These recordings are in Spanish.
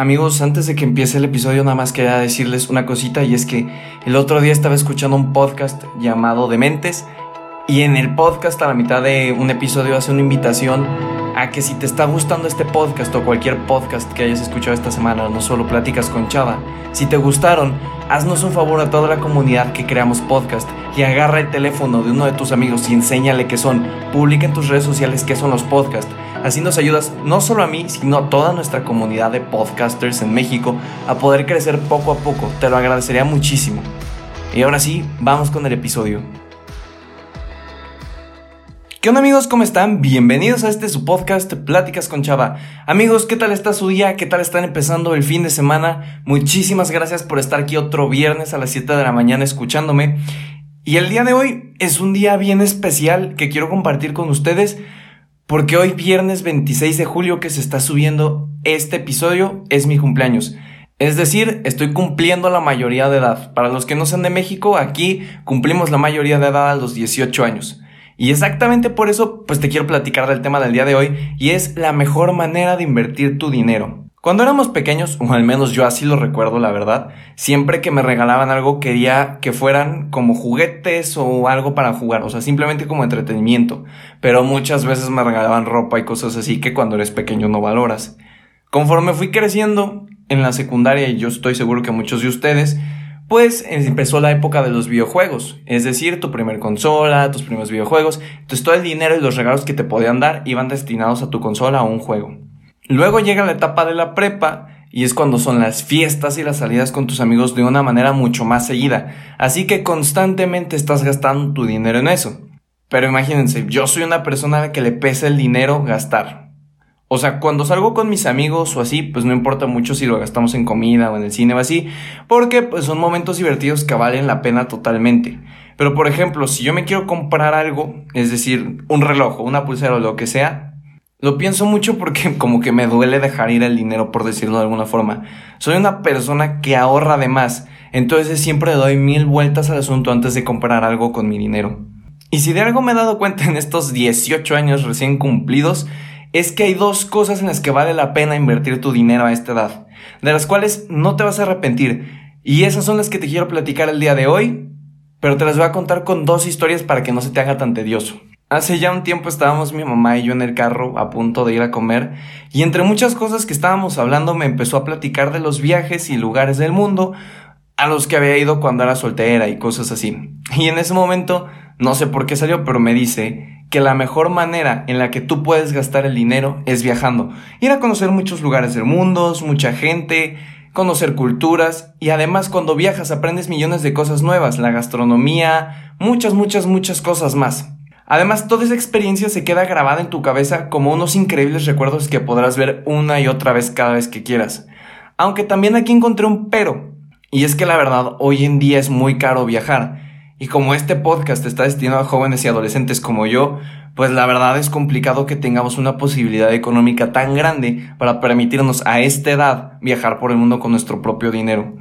Amigos, antes de que empiece el episodio, nada más quería decirles una cosita y es que el otro día estaba escuchando un podcast llamado Dementes y en el podcast a la mitad de un episodio hace una invitación a que si te está gustando este podcast o cualquier podcast que hayas escuchado esta semana, no solo Pláticas con Chava, si te gustaron, haznos un favor a toda la comunidad que creamos podcast y agarra el teléfono de uno de tus amigos y enséñale qué son. Publica en tus redes sociales qué son los podcasts. Así nos ayudas no solo a mí, sino a toda nuestra comunidad de podcasters en México a poder crecer poco a poco. Te lo agradecería muchísimo. Y ahora sí, vamos con el episodio. ¿Qué onda amigos? ¿Cómo están? Bienvenidos a este su podcast Pláticas con Chava. Amigos, ¿qué tal está su día? ¿Qué tal están empezando el fin de semana? Muchísimas gracias por estar aquí otro viernes a las 7 de la mañana escuchándome. Y el día de hoy es un día bien especial que quiero compartir con ustedes porque hoy viernes 26 de julio que se está subiendo este episodio es mi cumpleaños. Es decir, estoy cumpliendo la mayoría de edad. Para los que no sean de México, aquí cumplimos la mayoría de edad a los 18 años. Y exactamente por eso, pues te quiero platicar del tema del día de hoy, y es la mejor manera de invertir tu dinero. Cuando éramos pequeños, o al menos yo así lo recuerdo, la verdad, siempre que me regalaban algo quería que fueran como juguetes o algo para jugar, o sea, simplemente como entretenimiento. Pero muchas veces me regalaban ropa y cosas así que cuando eres pequeño no valoras. Conforme fui creciendo en la secundaria, y yo estoy seguro que muchos de ustedes, pues empezó la época de los videojuegos, es decir, tu primer consola, tus primeros videojuegos, entonces todo el dinero y los regalos que te podían dar iban destinados a tu consola o un juego. Luego llega la etapa de la prepa y es cuando son las fiestas y las salidas con tus amigos de una manera mucho más seguida, así que constantemente estás gastando tu dinero en eso. Pero imagínense, yo soy una persona que le pesa el dinero gastar. O sea, cuando salgo con mis amigos o así, pues no importa mucho si lo gastamos en comida o en el cine o así, porque pues son momentos divertidos que valen la pena totalmente. Pero por ejemplo, si yo me quiero comprar algo, es decir, un reloj o una pulsera o lo que sea, lo pienso mucho porque como que me duele dejar ir el dinero, por decirlo de alguna forma. Soy una persona que ahorra de más, entonces siempre doy mil vueltas al asunto antes de comprar algo con mi dinero. Y si de algo me he dado cuenta en estos 18 años recién cumplidos, es que hay dos cosas en las que vale la pena invertir tu dinero a esta edad, de las cuales no te vas a arrepentir. Y esas son las que te quiero platicar el día de hoy, pero te las voy a contar con dos historias para que no se te haga tan tedioso. Hace ya un tiempo estábamos mi mamá y yo en el carro a punto de ir a comer y entre muchas cosas que estábamos hablando me empezó a platicar de los viajes y lugares del mundo a los que había ido cuando era soltera y cosas así. Y en ese momento, no sé por qué salió, pero me dice que la mejor manera en la que tú puedes gastar el dinero es viajando. Ir a conocer muchos lugares del mundo, mucha gente, conocer culturas y además cuando viajas aprendes millones de cosas nuevas, la gastronomía, muchas, muchas, muchas cosas más. Además, toda esa experiencia se queda grabada en tu cabeza como unos increíbles recuerdos que podrás ver una y otra vez cada vez que quieras. Aunque también aquí encontré un pero, y es que la verdad hoy en día es muy caro viajar. Y como este podcast está destinado a jóvenes y adolescentes como yo, pues la verdad es complicado que tengamos una posibilidad económica tan grande para permitirnos a esta edad viajar por el mundo con nuestro propio dinero.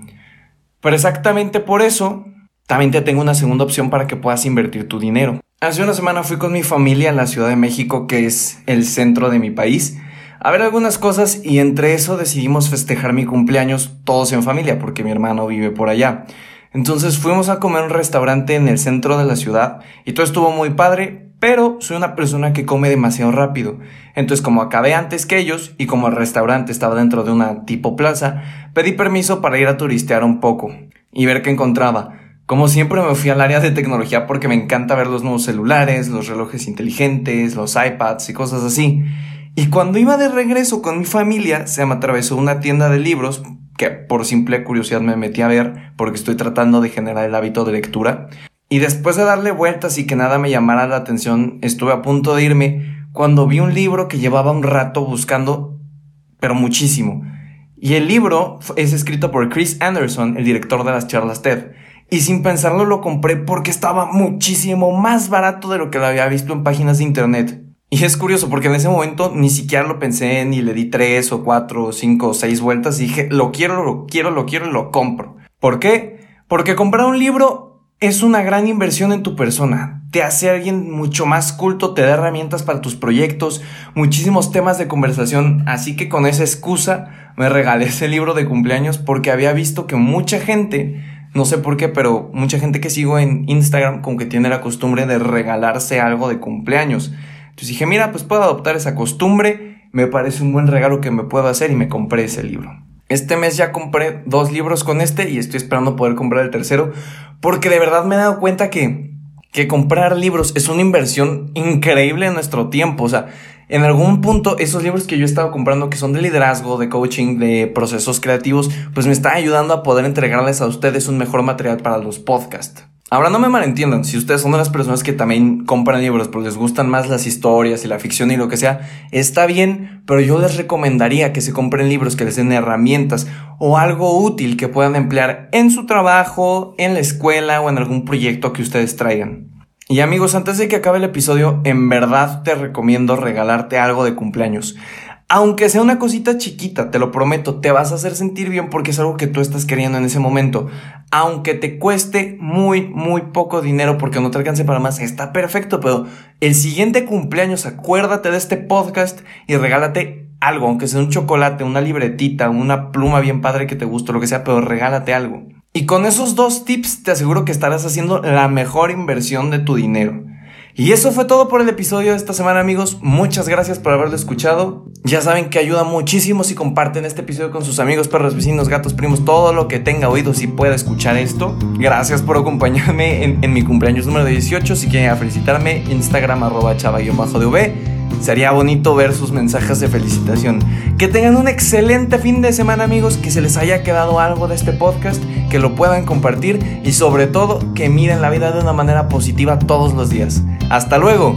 Pero exactamente por eso, también te tengo una segunda opción para que puedas invertir tu dinero. Hace una semana fui con mi familia a la Ciudad de México, que es el centro de mi país, a ver algunas cosas y entre eso decidimos festejar mi cumpleaños todos en familia, porque mi hermano vive por allá. Entonces fuimos a comer un restaurante en el centro de la ciudad y todo estuvo muy padre, pero soy una persona que come demasiado rápido. Entonces como acabé antes que ellos y como el restaurante estaba dentro de una tipo plaza, pedí permiso para ir a turistear un poco y ver qué encontraba. Como siempre me fui al área de tecnología porque me encanta ver los nuevos celulares, los relojes inteligentes, los iPads y cosas así. Y cuando iba de regreso con mi familia, se me atravesó una tienda de libros que por simple curiosidad me metí a ver porque estoy tratando de generar el hábito de lectura. Y después de darle vueltas y que nada me llamara la atención, estuve a punto de irme cuando vi un libro que llevaba un rato buscando, pero muchísimo. Y el libro es escrito por Chris Anderson, el director de las charlas TED. Y sin pensarlo lo compré porque estaba muchísimo más barato de lo que lo había visto en páginas de internet. Y es curioso porque en ese momento ni siquiera lo pensé, ni le di tres o cuatro o cinco o seis vueltas y dije, lo quiero, lo quiero, lo quiero y lo compro. ¿Por qué? Porque comprar un libro es una gran inversión en tu persona. Te hace alguien mucho más culto, te da herramientas para tus proyectos, muchísimos temas de conversación, así que con esa excusa me regalé ese libro de cumpleaños porque había visto que mucha gente, no sé por qué, pero mucha gente que sigo en Instagram como que tiene la costumbre de regalarse algo de cumpleaños. Entonces dije, mira, pues puedo adoptar esa costumbre, me parece un buen regalo que me puedo hacer y me compré ese libro. Este mes ya compré dos libros con este y estoy esperando poder comprar el tercero porque de verdad me he dado cuenta que, que comprar libros es una inversión increíble en nuestro tiempo. O sea, en algún punto esos libros que yo he estado comprando que son de liderazgo, de coaching, de procesos creativos, pues me están ayudando a poder entregarles a ustedes un mejor material para los podcasts. Ahora no me malentiendan, si ustedes son de las personas que también compran libros porque les gustan más las historias y la ficción y lo que sea, está bien, pero yo les recomendaría que se compren libros que les den herramientas o algo útil que puedan emplear en su trabajo, en la escuela o en algún proyecto que ustedes traigan. Y amigos, antes de que acabe el episodio, en verdad te recomiendo regalarte algo de cumpleaños. Aunque sea una cosita chiquita, te lo prometo, te vas a hacer sentir bien porque es algo que tú estás queriendo en ese momento. Aunque te cueste muy, muy poco dinero porque no te alcance para más, está perfecto, pero el siguiente cumpleaños acuérdate de este podcast y regálate algo, aunque sea un chocolate, una libretita, una pluma bien padre que te guste, lo que sea, pero regálate algo. Y con esos dos tips te aseguro que estarás haciendo la mejor inversión de tu dinero. Y eso fue todo por el episodio de esta semana amigos. Muchas gracias por haberlo escuchado. Ya saben que ayuda muchísimo si comparten este episodio con sus amigos, perros, vecinos, gatos, primos, todo lo que tenga oídos y pueda escuchar esto. Gracias por acompañarme en, mi cumpleaños número 18. Si quieren felicitarme, Instagram arroba chava-dv. Sería bonito ver sus mensajes de felicitación. Que tengan un excelente fin de semana amigos, que se les haya quedado algo de este podcast, que lo puedan compartir y sobre todo que miren la vida de una manera positiva todos los días. Hasta luego.